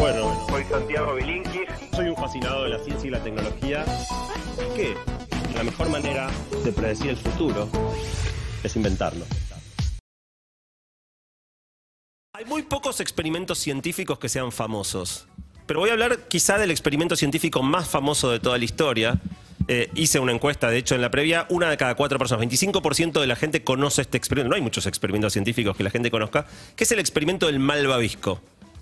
Bueno, Soy Santiago Bilinkis. soy un fascinado de la ciencia y la tecnología. Que la mejor manera de predecir el futuro es inventarlo. Hay muy pocos experimentos científicos que sean famosos. Pero voy a hablar quizá del experimento científico más famoso de toda la historia. Eh, hice una encuesta, de hecho, en la previa, una de cada cuatro personas, 25% de la gente conoce este experimento. No hay muchos experimentos científicos que la gente conozca, que es el experimento del malvavisco.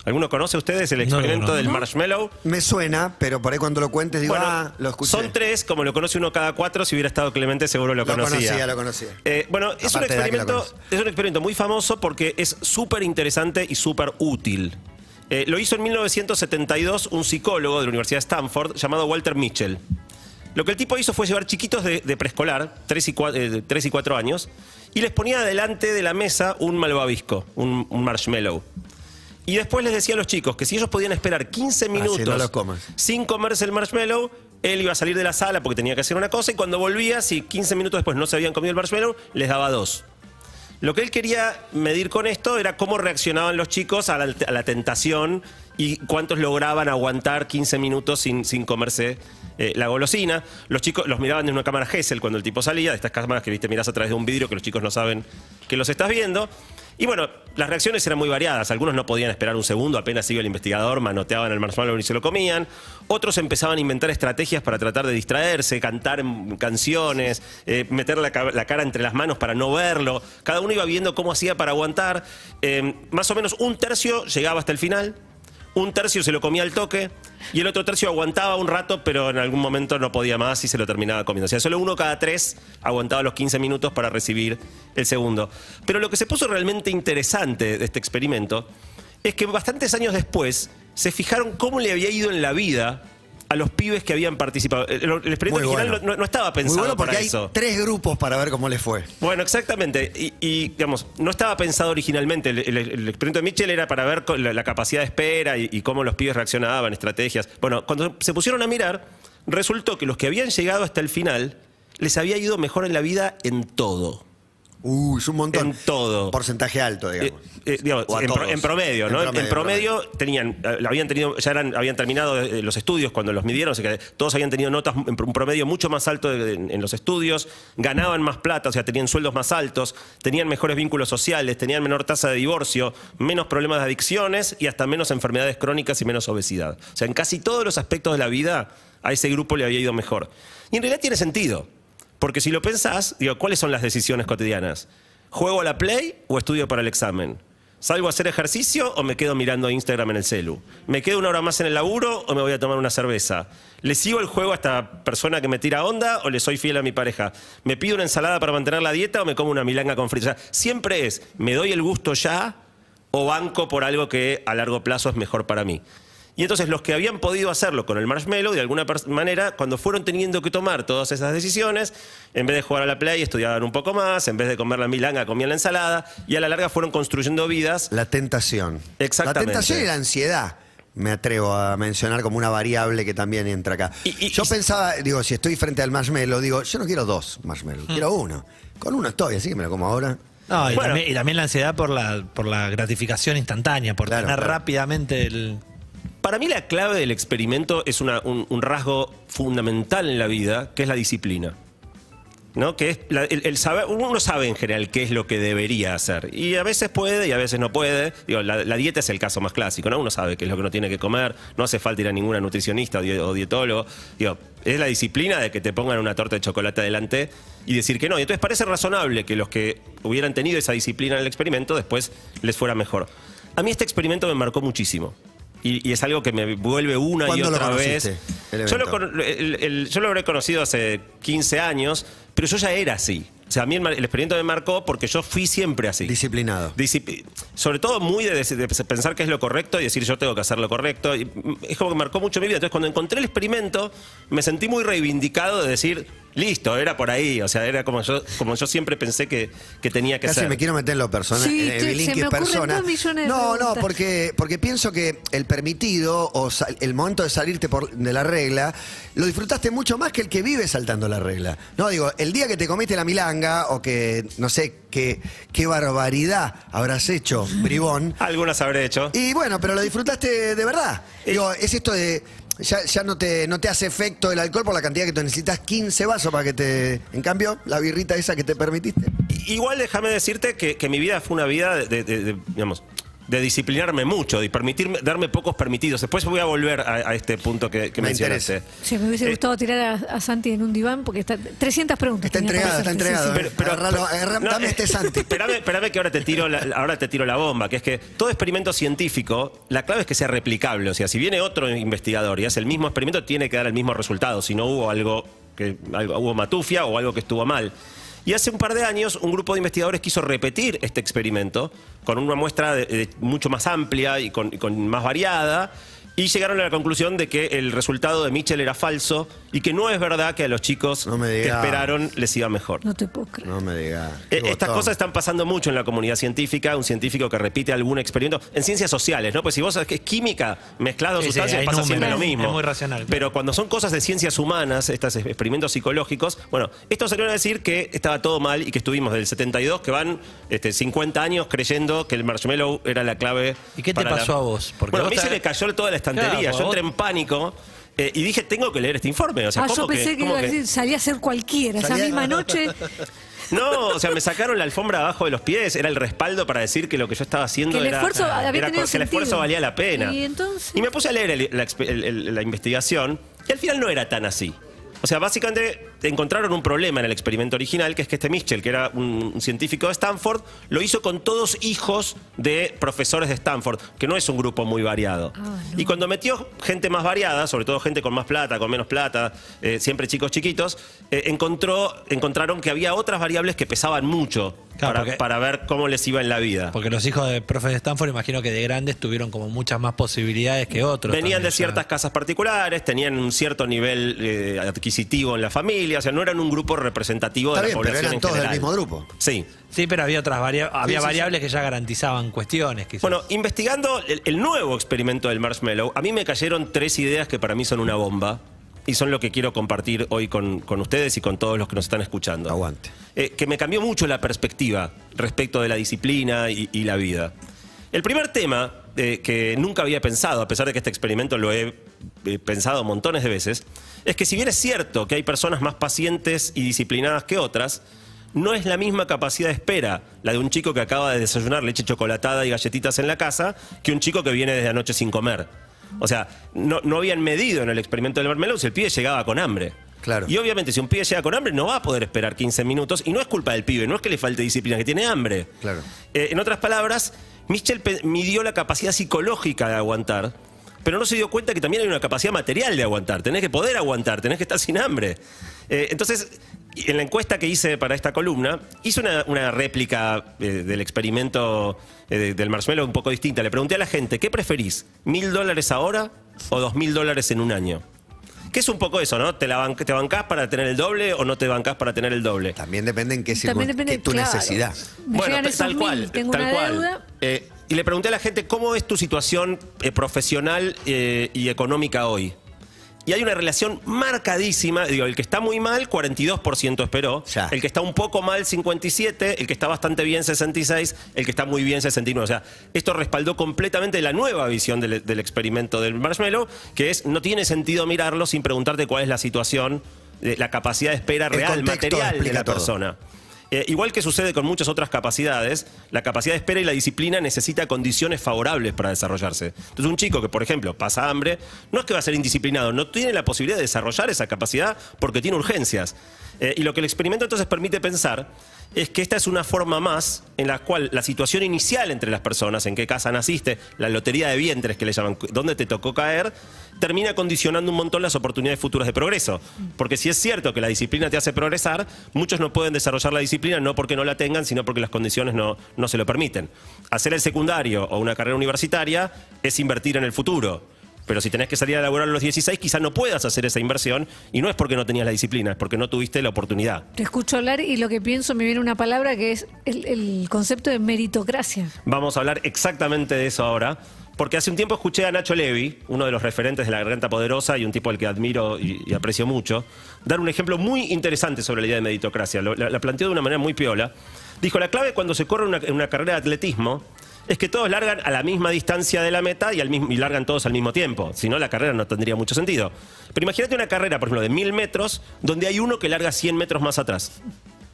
¿Alguno conoce ustedes el experimento no. del marshmallow? Me suena, pero por ahí cuando lo cuentes digo, Bueno, ah, lo escuché. son tres, como lo conoce uno cada cuatro, si hubiera estado Clemente seguro lo Lo conocía. conocía, lo conocía. Eh, bueno, es un, Aparte experimento, es un experimento muy famoso porque es súper interesante y súper útil. Eh, lo hizo en 1972 un psicólogo de la Universidad de Stanford llamado Walter Mitchell. Lo que el tipo hizo fue llevar chiquitos de, de preescolar, 3 y, 4 años, y les ponía delante de la mesa un malvavisco, un, un marshmallow. Y después les decía a los chicos que si ellos podían esperar 15 minutos no lo comas. sin comerse el marshmallow, él iba a salir de la sala porque tenía que hacer una cosa y cuando volvía, si 15 minutos después no se habían comido el marshmallow, les daba dos. Lo que él quería medir con esto era cómo reaccionaban los chicos a la, a la tentación y cuántos lograban aguantar 15 minutos sin, sin comerse eh, la golosina. Los chicos los miraban en una cámara Gesell cuando el tipo salía, de estas cámaras que viste mirás a través de un vidrio que los chicos no saben que los estás viendo. Y bueno, las reacciones eran muy variadas. Algunos no podían esperar un segundo, apenas iba el investigador, manoteaban el marshmallow y se lo comían. Otros empezaban a inventar estrategias para tratar de distraerse, cantar canciones, eh, meter la, la cara entre las manos para no verlo. Cada uno iba viendo cómo hacía para aguantar. Eh, más o menos un tercio llegaba hasta el final. Un tercio se lo comía al toque y el otro tercio aguantaba un rato, pero en algún momento no podía más y se lo terminaba comiendo. O sea, solo uno cada tres aguantaba los 15 minutos para recibir el segundo. Pero lo que se puso realmente interesante de este experimento es que bastantes años después se fijaron cómo le había ido en la vida a los pibes que habían participado. El, el experimento Muy original bueno. no, no estaba pensado Muy bueno porque para hay eso. tres grupos para ver cómo les fue. Bueno, exactamente. Y, y, digamos, no estaba pensado originalmente. El, el- el experimento de Mitchell era para ver la, la capacidad de espera y, y cómo los pibes reaccionaban, estrategias. Bueno, cuando se pusieron a mirar, resultó que los que habían llegado hasta el final les había ido mejor en la vida en todo. Uy, es un montón. En todo. Porcentaje alto, Eh, digamos. eh, digamos, en, pro- todos. en promedio, ¿no? En promedio, tenían, eh, habían tenido, ya eran, habían terminado los estudios cuando los midieron, o sea que todos habían tenido notas en un promedio mucho más alto de- en, en los estudios, ganaban más plata, o sea, tenían sueldos más altos, tenían mejores vínculos sociales, tenían menor tasa de divorcio, menos problemas de adicciones y hasta menos enfermedades crónicas y menos obesidad. O sea, en casi todos los aspectos de la vida a ese grupo le había ido mejor. Y en realidad tiene sentido. Porque si lo pensás, digo, ¿cuáles son las decisiones cotidianas? ¿Juego a la Play o estudio para el examen? ¿Salgo a hacer ejercicio o me quedo mirando Instagram en el celu? ¿Me quedo una hora más en el laburo o me voy a tomar una cerveza? ¿Le sigo el juego a esta persona que me tira onda o le soy fiel a mi pareja? ¿Me pido una ensalada para mantener la dieta o me como una milanga con sea, siempre es, ¿me doy el gusto ya o banco por algo que a largo plazo es mejor para mí? Y entonces los que habían podido hacerlo con el marshmallow, de alguna manera, cuando fueron teniendo que tomar todas esas decisiones, en vez de jugar a la play, estudiaban un poco más, en vez de comer la milanga, comían la ensalada, y a la larga fueron construyendo vidas. La tentación. Exactamente. La tentación y la ansiedad. Me atrevo a mencionar como una variable que también entra acá. Y- y- yo y- pensaba, digo, si estoy frente al marshmallow, digo, yo no quiero dos marshmallows, quiero uno. Con uno estoy, así que me lo como ahora. No, y, Bueno. también, y también la ansiedad por la, por la gratificación instantánea, por Claro, tener claro. rápidamente el. Para mí la clave del experimento es un, rasgo fundamental en la vida, que es la disciplina. ¿No? Que es el, el saber, uno sabe en general qué es lo que debería hacer. Y a veces puede y a veces no puede. La, dieta es el caso más clásico, ¿no? Uno sabe qué es lo que uno tiene que comer, no hace falta ir a ninguna nutricionista o, die- o dietólogo. Es la disciplina de que te pongan una torta de chocolate adelante y decir que no. Y entonces parece razonable que los que hubieran tenido esa disciplina en el experimento después les fuera mejor. A mí este experimento me marcó muchísimo. Y, y es algo que me vuelve una y ¿Cuándo lo otra vez. Yo lo, el- el- yo lo habré conocido hace 15 años, pero yo ya era así. O sea, a mí el, experimento me marcó porque yo fui siempre así. Disciplinado. Discipli- sobre todo muy de, de pensar que es lo correcto y decir yo tengo que hacer lo correcto. Y, es como que marcó mucho mi vida. Entonces cuando encontré el experimento me sentí muy reivindicado de decir, listo, era por ahí. O sea, era como yo, como yo siempre pensé que, que tenía que Casi ser. me quiero meter en lo personal. Sí, Bilinkis se me persona. dos millones de no, no, porque, porque pienso que el permitido o el momento de salirte por, de la regla lo disfrutaste mucho más que el que vive saltando la regla. No, digo, el día que te comiste la milanga o que no sé qué, qué barbaridad habrás hecho, bribón. Algunas habré hecho. Y bueno, pero lo disfrutaste de verdad. Digo, es esto de. Ya, ya no, te, no te hace efecto el alcohol por la cantidad que tú necesitas 15 vasos para que te. En cambio, la birrita esa que te permitiste. Igual déjame decirte que, que mi vida fue una vida de, de- digamos, de disciplinarme mucho, de permitirme, darme pocos permitidos. Después voy a volver a, a este punto que, que Me mencionaste. interesa. Sí, me hubiese Eh, gustado tirar a, a Santi en un diván porque está 300 preguntas. Está entregado, está sí, entregado. sí. eh. Agarra- no, dame eh, este Santi. Espérame, espérame que ahora te, tiro la, ahora te tiro la bomba, que es que todo experimento científico, la clave es que sea replicable. O sea, si viene otro investigador y hace el mismo experimento, tiene que dar el mismo resultado. Si no hubo algo que algo, hubo matufia o algo que estuvo mal. Y hace un par de años un grupo de investigadores quiso repetir este experimento con una muestra de- mucho más amplia y y con más variada. Y llegaron a la conclusión de que el resultado de Mitchell era falso y que no es verdad que a los chicos No me que esperaron les iba mejor. No te puedo creer. No me digas. Eh, Estas cosas están pasando mucho en la comunidad científica, un científico que repite algún experimento en ciencias sociales, ¿no? Pues si vos sabés que es química, mezclás dos Sí, sustancias, pasa siempre lo mismo. es muy racional. Pero cuando son cosas de ciencias humanas, estos experimentos psicológicos, bueno, esto salieron a decir que estaba todo mal y que estuvimos del 72, que van este, 50 años creyendo que el marshmallow era la clave. ¿Y qué te para la- pasó a vos? Porque bueno, a vos mí se me cayó toda la estantería, Claro, yo entré en pánico. eh, y dije, tengo que leer este informe. O sea, Ah, ¿cómo yo pensé que, iba a decir, salía a ser cualquiera. Esa misma noche. No, o sea, me sacaron la alfombra abajo de los pies, era el respaldo para decir que lo que yo estaba haciendo Que el era, esfuerzo había era tenido que el esfuerzo valía la pena. Y entonces- Y me puse a leer el- la, expe- el- el- la investigación y al final no era tan así. O sea, básicamente encontraron un problema en el experimento original, que es que este Mitchell, que era un, científico de Stanford, lo hizo con todos hijos de profesores de Stanford, que no es un grupo muy variado. Ah, no. Y cuando metió gente más variada, sobre todo gente con más plata, con menos plata, eh, siempre chicos chiquitos, eh, encontró, encontraron que había otras variables que pesaban mucho Claro, para, porque- para ver cómo les iba en la vida. Porque los hijos de profes de Stanford, imagino que de grandes tuvieron como muchas más posibilidades que otros. Venían también, de ya. ciertas casas particulares, tenían un cierto nivel eh, adquisitivo en la familia, o sea, no eran un grupo representativo Está de la pero población eran en todos del general. mismo grupo. Sí. Sí, pero había otras varia- había sí, variables que ya garantizaban cuestiones. quizás. Bueno, investigando el, el nuevo experimento del marshmallow, a mí me cayeron tres ideas que para mí son una bomba y son lo que quiero compartir hoy con, con ustedes y con todos los que nos están escuchando. Aguante. Eh, que me cambió mucho la perspectiva respecto de la disciplina y, y la vida. El primer tema eh, que nunca había pensado, a pesar de que este experimento lo he eh, pensado montones de veces, es que si bien es cierto que hay personas más pacientes y disciplinadas que otras, no es la misma capacidad de espera la de un chico que acaba de desayunar leche chocolatada y galletitas en la casa que un chico que viene desde anoche sin comer. O sea, no, no habían medido en el experimento del marmelón si el pibe llegaba con hambre. Claro. Y obviamente si un pibe llega con hambre no va a poder esperar 15 minutos y no es culpa del pibe, no es que le falte disciplina, que tiene hambre. Claro. Eh, en otras palabras, Michel pe- midió la capacidad psicológica de aguantar, pero no se dio cuenta que también hay una capacidad material de aguantar. Tenés que poder aguantar, tenés que estar sin hambre. Eh, entonces, en la encuesta que hice para esta columna, hice una, una réplica eh, del experimento eh, de- del marshmallow un poco distinta. Le pregunté a la gente, ¿qué preferís? ¿Mil dólares ahora o dos mil dólares en un año? Que es un poco eso, ¿no? ¿Te, la ban- ¿Te bancás para tener el doble o no te bancás para tener el doble? También depende en qué También circun- depende, qué tu claro. necesidad. Me llegan ta- esos mil, tengo tal una cual. deuda. Eh, y le pregunté a la gente cómo es tu situación eh, profesional eh, y económica hoy. Y hay una relación marcadísima, digo, el que está muy mal, 42% esperó, Ya. el que está un poco mal, 57, el que está bastante bien, 66, el que está muy bien, 69. O sea, esto respaldó completamente la nueva visión del, del experimento del marshmallow, que es, no tiene sentido mirarlo sin preguntarte cuál es la situación, eh, la capacidad de espera El real, material de la todo. persona. Eh, igual que sucede con muchas otras capacidades, la capacidad de espera y la disciplina necesita condiciones favorables para desarrollarse. Entonces, un chico que, por ejemplo, pasa hambre, no es que va a ser indisciplinado, no tiene la posibilidad de desarrollar esa capacidad porque tiene urgencias. Eh, y lo que el experimento entonces permite pensar es que esta es una forma más en la cual la situación inicial entre las personas, en qué casa naciste, la lotería de vientres que le llaman, dónde te tocó caer, termina condicionando un montón las oportunidades futuras de progreso. Porque si es cierto que la disciplina te hace progresar, muchos no pueden desarrollar la disciplina no porque no la tengan, sino porque las condiciones no, no se lo permiten. Hacer el secundario o una carrera universitaria es invertir en el futuro. Pero si tenés que salir a laburar a los 16, quizás no puedas hacer esa inversión y no es porque no tenías la disciplina, es porque no tuviste la oportunidad. Te escucho hablar y lo que pienso me viene una palabra que es el, el concepto de meritocracia. Vamos a hablar exactamente de eso ahora, Porque hace un tiempo escuché a Nacho Levi, uno de los referentes de la Garganta Poderosa y un tipo al que admiro y, y aprecio mucho, dar un ejemplo muy interesante sobre la idea de meritocracia. Lo- la, la planteó de una manera muy piola. Dijo, la clave cuando se corre una carrera de atletismo es que todos largan a la misma distancia de la meta y, al mismo, y largan todos al mismo tiempo. Si no, la carrera no tendría mucho sentido. Pero imagínate una carrera, por ejemplo, de mil metros, donde hay uno que larga 100 metros más atrás.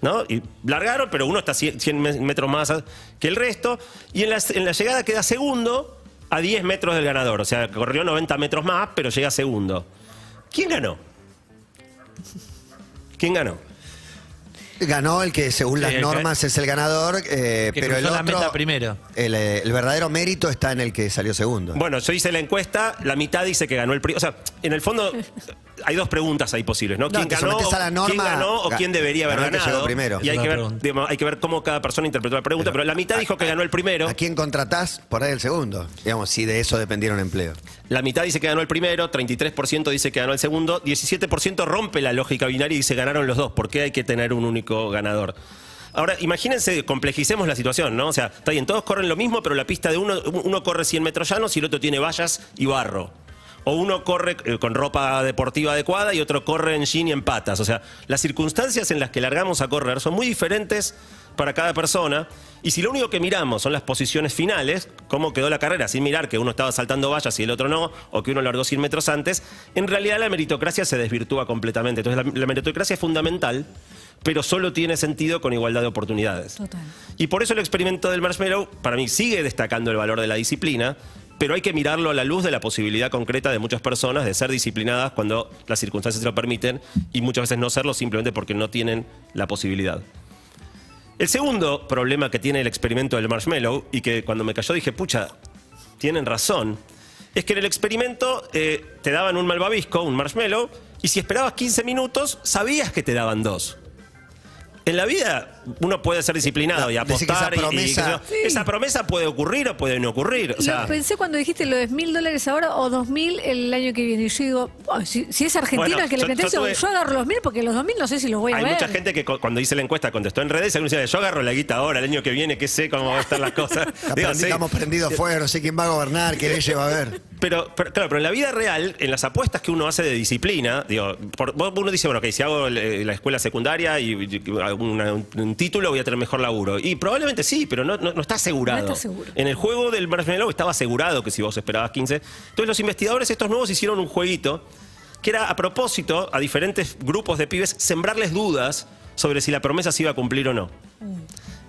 ¿no? Y largaron, pero uno está 100, 100 me- metros más que el resto. Y en la, en la llegada queda segundo a 10 metros del ganador. O sea, corrió 90 metros más, pero llega segundo. ¿Quién ganó? ¿Quién ganó? Ganó el que según las que- normas es el ganador, eh, Que pero el otro... la meta primero. El, eh, el verdadero mérito está en el que salió segundo. Bueno, yo hice la encuesta, la mitad dice que ganó el primero. O sea, en el fondo hay dos preguntas ahí posibles, ¿no? ¿Quién ganó, a la quién ganó o quién debería haber ganado? llegó primero. Y que, ver, digamos, hay que ver cómo cada persona interpretó la pregunta, pero, la mitad dijo que ganó el primero. ¿A quién contratás? Por ahí el segundo. Digamos, si de eso dependiera un empleo. La mitad dice que ganó el primero, 33% dice que ganó el segundo, 17% rompe la lógica binaria y dice ganaron los dos. ¿Por qué hay que tener un único ganador? Ahora, imagínense, complejicemos la situación, ¿no? O sea, está bien, todos corren lo mismo, pero la pista de uno, uno corre 100 metros llanos y el otro tiene vallas y barro. O uno corre eh, con ropa deportiva adecuada y otro corre en jean y en patas. O sea, las circunstancias en las que largamos a correr son muy diferentes para cada persona. Y si lo único que miramos son las posiciones finales, cómo quedó la carrera, sin mirar que uno estaba saltando vallas y el otro no, o que uno largó 100 metros antes, en realidad la meritocracia se desvirtúa completamente. Entonces la, la meritocracia es fundamental, pero solo tiene sentido con igualdad de oportunidades. Total. Y por eso el experimento del marshmallow, para mí, sigue destacando el valor de la disciplina, pero hay que mirarlo a la luz de la posibilidad concreta de muchas personas de ser disciplinadas cuando las circunstancias lo permiten y muchas veces no serlo simplemente porque no tienen la posibilidad. El segundo problema que tiene el experimento del marshmallow, y que cuando me cayó dije, pucha, tienen razón, es que en el experimento eh, te daban un malvavisco, un marshmallow, y si esperabas 15 minutos, sabías que te daban dos. En la vida uno puede ser disciplinado y esa apostar y- y, promesa- yo. esa promesa puede ocurrir o puede no ocurrir. O sea, Lo pensé cuando dijiste lo de mil dólares ahora o dos mil el año que viene. Y yo digo, "Ay, si, si es Argentina Bueno, el que le plantea yo tuve- yo agarro los mil porque los dos mil no sé si los voy a hay ver. mucha gente que co- cuando hice la encuesta contestó en redes y algunos decían, yo agarro la guita ahora, el año que viene, que sé cómo van a estar las cosas. Digo, sí. Estamos prendidos fuego, no sé quién va a gobernar, qué leyes va a haber. Pero, pero, claro, pero en la vida real, en las apuestas que uno hace de disciplina, digo, por- uno dice, bueno, ok, si hago el- la escuela secundaria y, y hago una- un, un título, voy a tener mejor laburo. Y probablemente sí, pero no, no- no está asegurado. No está seguro. En el juego del marshmallow estaba asegurado que si vos esperabas 15. Entonces los investigadores, estos nuevos, hicieron un jueguito que era a propósito, a diferentes grupos de pibes, sembrarles dudas sobre si la promesa se iba a cumplir o no.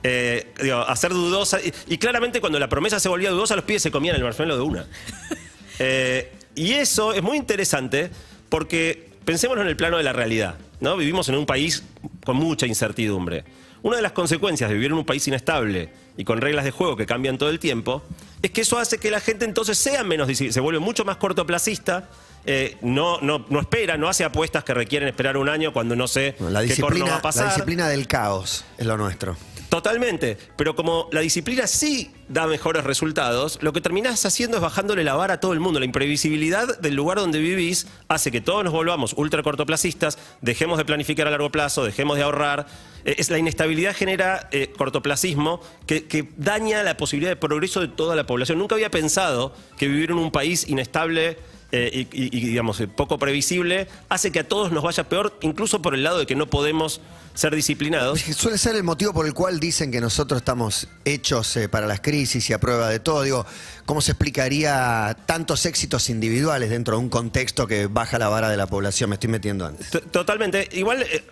Eh, digo, hacer dudosa. Y, y claramente cuando la promesa se volvía dudosa, los pibes se comían el marshmallow de una. Eh, y eso es muy interesante porque pensémoslo en el plano de la realidad. ¿no? Vivimos en un país con mucha incertidumbre. Una de las consecuencias de vivir en un país inestable y con reglas de juego que cambian todo el tiempo es que eso hace que la gente entonces sea menos, se vuelve mucho más cortoplacista. eh, no, no, no espera, no hace apuestas que requieren esperar un año cuando no sé La qué corno disciplina, va a pasar. la disciplina del caos es lo nuestro. Totalmente, pero como la disciplina sí da mejores resultados, lo que terminás haciendo es bajándole la vara a todo el mundo. La imprevisibilidad del lugar donde vivís hace que todos nos volvamos ultra cortoplacistas, dejemos de planificar a largo plazo, dejemos de ahorrar. Eh, Es la inestabilidad genera eh, cortoplacismo que, que daña la posibilidad de progreso de toda la población. Nunca había pensado que vivir en un país inestable eh, y, y- y, digamos, eh, poco previsible hace que a todos nos vaya peor, incluso por el lado de que no podemos ser disciplinados. Suele ser el motivo por el cual dicen que nosotros estamos hechos eh, para las crisis y a prueba de todo. Digo, ¿cómo se explicaría tantos éxitos individuales dentro de un contexto que baja la vara de la población? Me estoy metiendo antes. T- Totalmente. Igual, eh,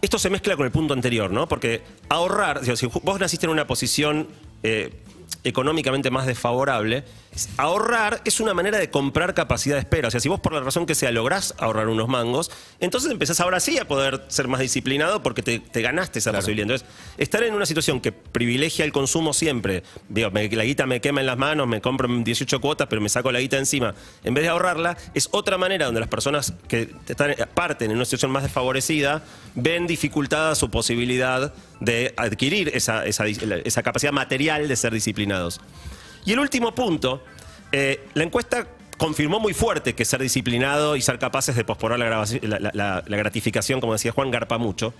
esto se mezcla con el punto anterior, ¿no? Porque ahorrar, si vos naciste en una posición eh, económicamente más desfavorable, ahorrar es una manera de comprar capacidad de espera. O sea, si vos por la razón que sea lográs ahorrar unos mangos, entonces empezás ahora sí a poder ser más disciplinado porque te, te ganaste esa posibilidad. Entonces, estar en una situación que privilegia el consumo siempre, digo, me- la guita me quema en las manos, me compro 18 cuotas, pero me saco la guita encima, en vez de ahorrarla, es otra manera donde las personas que están, parten en una situación más desfavorecida ven dificultada su posibilidad de adquirir esa, esa, esa capacidad material de ser Y el último punto, eh, la encuesta confirmó muy fuerte que ser disciplinado y ser capaces de posponer la, gratificación, como decía Juan, garpa mucho.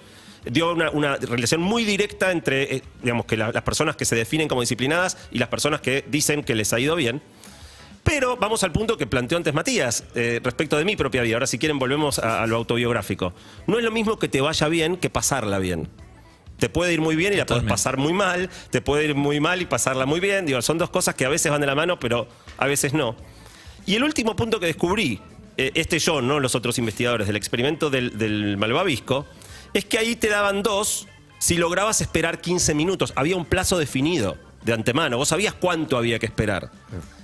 Dio una, relación muy directa entre, eh, digamos, que la- las personas que se definen como disciplinadas y las personas que dicen que les ha ido bien. Pero vamos al punto que planteó antes Matías, eh, respecto de mi propia vida. Ahora, si quieren, volvemos a lo autobiográfico. No es lo mismo que te vaya bien que pasarla bien. Te puede ir muy bien y la puedes pasar muy mal, te puede ir muy mal y pasarla muy bien. Digo, son dos cosas que a veces van de la mano, pero a veces no. Y el último punto que descubrí, eh, este yo, no los otros investigadores, del experimento del, del malvavisco, es que ahí te daban dos si lograbas esperar 15 minutos. Había un plazo definido de antemano. Vos sabías cuánto había que esperar.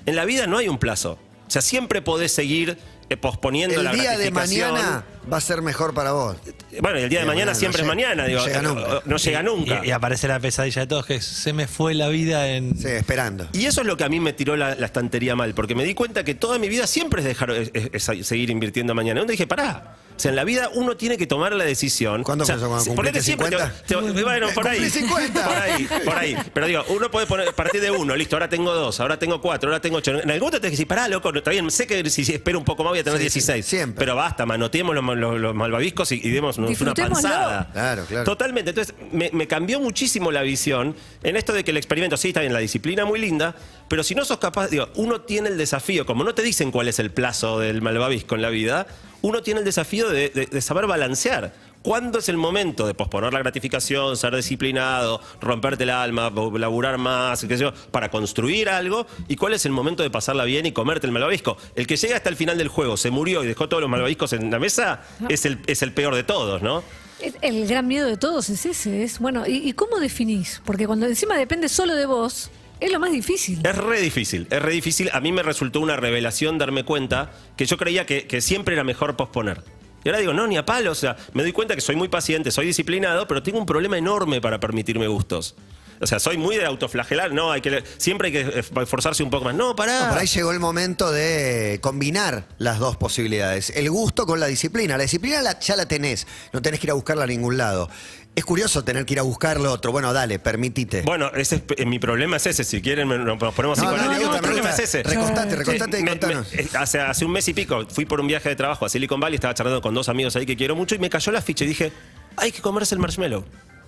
En la vida no hay un plazo. O sea, siempre podés seguir eh, posponiendo El la día de gratificación. mañana va a ser mejor para vos. Bueno, el día de Día mañana mañana, siempre no es mañana. no Digo, llega eh, nunca. no llega nunca. Y, y aparece la pesadilla de todos, que se me fue la vida en... Sí, esperando. Y eso es lo que a mí me tiró la, la estantería mal, porque me di cuenta que toda mi vida siempre es dejar es- es- es seguir invirtiendo mañana. Donde dije, pará. O sea, en la vida uno tiene que tomar la decisión. ¿Cuándo o sea, si- cumpliste ponete siempre te- 50? te- bueno, por ahí. Cumplí 50. Por ahí, por ahí. Pero digo, uno puede poner, partir de uno, listo, ahora tengo dos, ahora tengo cuatro, ahora tengo ocho. En algún momento tenés que decir, pará, loco, no, está bien, sé que si espero un poco más voy a tener Sí, 16. sí, siempre. Pero basta, manoteemos los, los- los malvaviscos y, y démonos una panzada. Claro, claro. Totalmente. Entonces, me, me cambió muchísimo la visión en esto de que el experimento, sí, está bien, la disciplina muy linda, pero si no sos capaz, digo, uno tiene el desafío, como no te dicen cuál es el plazo del malvavisco en la vida, uno tiene el desafío de, de- de saber balancear. ¿Cuándo es el momento de posponer la gratificación, ser disciplinado, romperte el alma, laburar más, qué sé yo, para construir algo? ¿Y cuál es el momento de pasarla bien y comerte el malvavisco? El que llega hasta el final del juego, se murió y dejó todos los malvaviscos en la mesa, es el, es el peor de todos, ¿no? El- El gran miedo de todos es ese. Es, bueno, ¿y, y cómo definís? Porque cuando encima depende solo de vos, es lo más difícil. Es re difícil, es re difícil. A mí me resultó una revelación darme cuenta que yo creía que, que siempre era mejor posponer. Y ahora digo, no, ni a palo. O sea, me doy cuenta que soy muy paciente, soy disciplinado, pero tengo un problema enorme para permitirme gustos. O sea, soy muy de autoflagelar, no, hay que siempre hay que esforzarse un poco más. No, pará. No, por ahí llegó el momento de combinar las dos posibilidades. El gusto con la disciplina. La disciplina la- ya la tenés, no tenés que ir a buscarla a ningún lado. Es curioso tener que ir a buscar lo otro. Bueno, dale, permitite. Bueno, ese es- eh, mi problema es ese. Si quieren, me- nos ponemos No, no, psicoanalíticos. me gusta, el me problema gusta. es ese. Recostate, recostate y Me- me- contanos. eh, hace, hace un mes y pico fui por un viaje de trabajo a Silicon Valley, estaba charlando con dos amigos ahí que quiero mucho y me cayó la ficha y dije, hay que comerse el marshmallow.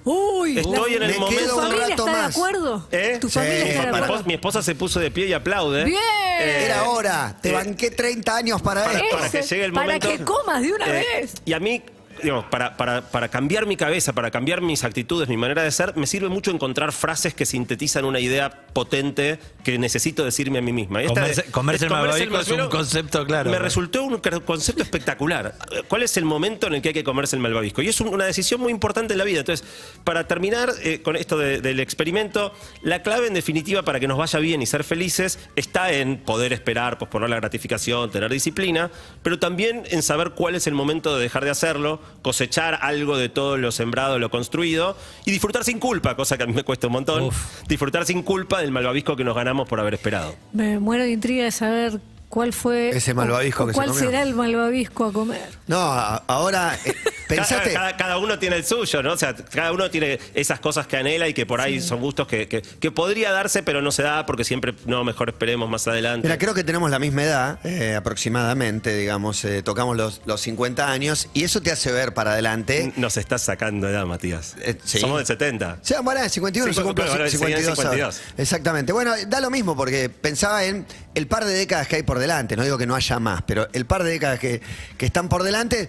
Uy, Estoy en el Me ¿Tu momento- quedo un familia rato está de más. acuerdo? ¿Eh? ¿Tu Sí, familia está de Mi para- acuerdo? esposa, mi esposa se puso de pie y aplaude. Bien. Eh, Era hora, te eh, banqué 30 años para para, esto. para que Ese, llegue el para momento. que comas de una Eh, vez. Y a mí, digamos, para, para, para cambiar mi cabeza, para cambiar mis actitudes, mi manera de ser, me sirve mucho encontrar frases que sintetizan una idea potente que necesito decirme a mí misma. Comerse- de- comerse el malvavisco es un concepto claro. Me resultó un concepto espectacular. ¿Cuál es el momento en el que hay que comerse el malvavisco? Y es un- una decisión muy importante en la vida. Entonces, para terminar eh, con esto de- del experimento, la clave en definitiva para que nos vaya bien y ser felices está en poder esperar, posponer la gratificación, tener disciplina, pero también en saber cuál es el momento de dejar de hacerlo, cosechar algo de todo lo sembrado, lo construido y disfrutar sin culpa, cosa que a mí me cuesta un montón. Uf. Disfrutar sin culpa del malvavisco que nos ganamos por haber esperado. Me muero de intriga de saber cuál fue. Ese malvavisco o- o que se ¿Cuál comió. será el malvavisco a comer? No, a- ahora eh, pensaste. Cada, cada- cada uno tiene el suyo, ¿no? O sea, cada uno tiene esas cosas que anhela y que por ahí son gustos que, que- que podría darse, pero no se da porque siempre, no, mejor esperemos más adelante. Mira, creo que tenemos la misma edad, eh, aproximadamente, digamos, eh, tocamos los, los 50 años y eso te hace ver para adelante. Nos estás sacando edad, Matías. Eh, sí. Somos del 70. Sí, bueno, en 51 se Cincu- cumple bueno, ahora 52, ahora. 52. Exactamente. Bueno, da lo mismo porque pensaba en el par de décadas que hay por delante. No digo que no haya más, pero el par de décadas que, que están por delante.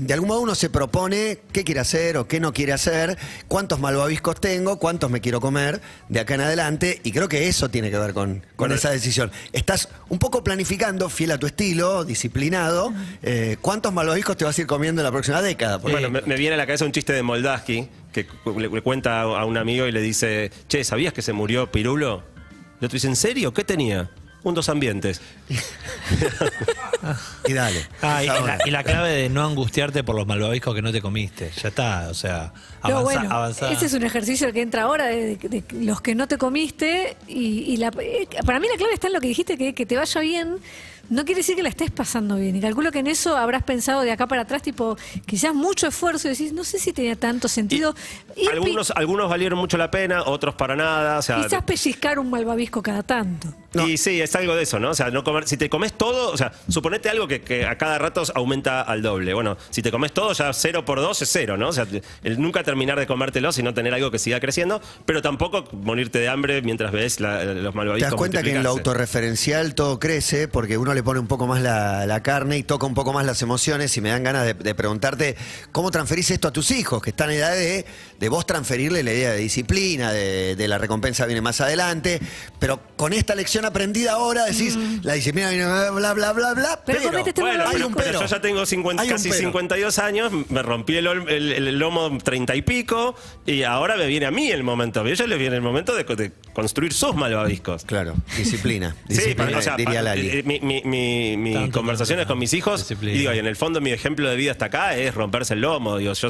De algún modo uno se propone qué quiere hacer o qué no quiere hacer, cuántos malvaviscos tengo, cuántos me quiero comer de acá en adelante, y creo que eso tiene que ver con, con Bueno, esa decisión. Estás un poco planificando, fiel a tu estilo, disciplinado, eh, cuántos malvaviscos te vas a ir comiendo en la próxima década. Bueno, me, me viene a la cabeza un chiste de Moldaski que le, le cuenta a, un amigo y le dice, che, ¿sabías que se murió Pirulo? Y otro dice, ¿en serio? ¿Qué tenía? Un dos ambientes. y dale. Ah, y, la, hora. y la clave de no angustiarte por los malvaviscos que no te comiste. Ya está, o sea, No, avanza, bueno, avanza. ese es un ejercicio que entra ahora de, de- de los que no te comiste y, y la- eh, para mí la clave está en lo que dijiste, que, que te vaya bien. No quiere decir que la estés pasando bien. Y calculo que en eso habrás pensado de acá para atrás, tipo, quizás mucho esfuerzo y decís, no sé si tenía tanto sentido. Algunos, algunos valieron mucho la pena, otros para nada. O sea, quizás pellizcar un malvavisco cada tanto. No. Y sí, es algo de eso, ¿no? O sea, no comer, si te comes todo, o sea, suponete algo que, que a cada rato aumenta al doble. Bueno, si te comes todo, ya cero por dos es cero, ¿no? O sea, el nunca terminar de comértelo, sino tener algo que siga creciendo, pero tampoco morirte de hambre mientras ves la- los Te malvaviscos. das cuenta que en lo autorreferencial todo crece porque uno le pone un poco más la, la carne y toca un poco más las emociones y me dan ganas de, de preguntarte cómo transferís esto a tus hijos, que están en edad de, de vos transferirle la idea de disciplina, de, de la recompensa viene más adelante, pero con esta lección aprendida ahora decís, la disciplina viene bla, bla, bla, bla, bla, Pero pero, comete este Bueno, hay pero, un pero pero. yo ya tengo 50 Hay un casi pero. 52 años, me rompí el, ol- el- el lomo 30 y pico, y ahora me viene a mí el momento. A ellos les viene el momento de, de construir sus malvaviscos. Claro, disciplina, Sí, disciplina, pa- o sea, diría Lali. eh, mi, mi, mi- mi Tanto, conversaciones tanto, con mis hijos, disciplina. y digo, y en el fondo mi ejemplo de vida hasta acá es romperse el lomo, digo, yo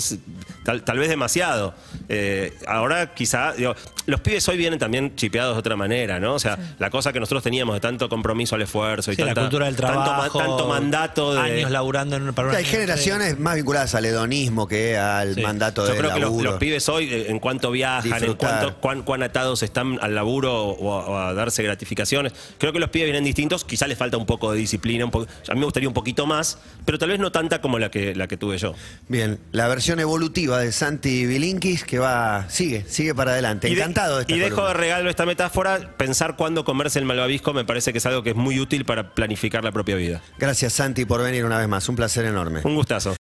tal, tal vez demasiado. Eh, ahora quizá, digo, los pibes hoy vienen también chipeados de otra manera, ¿no? O sea, la cosa que nosotros teníamos de tanto compromiso al esfuerzo y Sí, la tanta- cultura del trabajo. tanto, mandato de... Años laburando en, para una Hay generaciones más vinculadas al hedonismo que al Sí. mandato Yo de creo que los, pibes hoy, eh, en cuanto viajan, en cuanto, cuán, cuán atados están al laburo o a, o a darse gratificaciones, creo que los pibes vienen distintos. Quizá les falta un poco de disciplina, un poco- a mí me gustaría un poquito más, pero tal vez no tanta como la que, la que tuve yo. Bien, la versión evolutiva de Santi Bilinkis que va, sigue, sigue para adelante. Y de- Esta Y dejo columna. de regalo esta metáfora, pensar cuándo comerse el malvavisco me parece que es algo que es muy útil para planificar la propia vida. Gracias Santi por venir una vez más, un placer enorme. Un gustazo.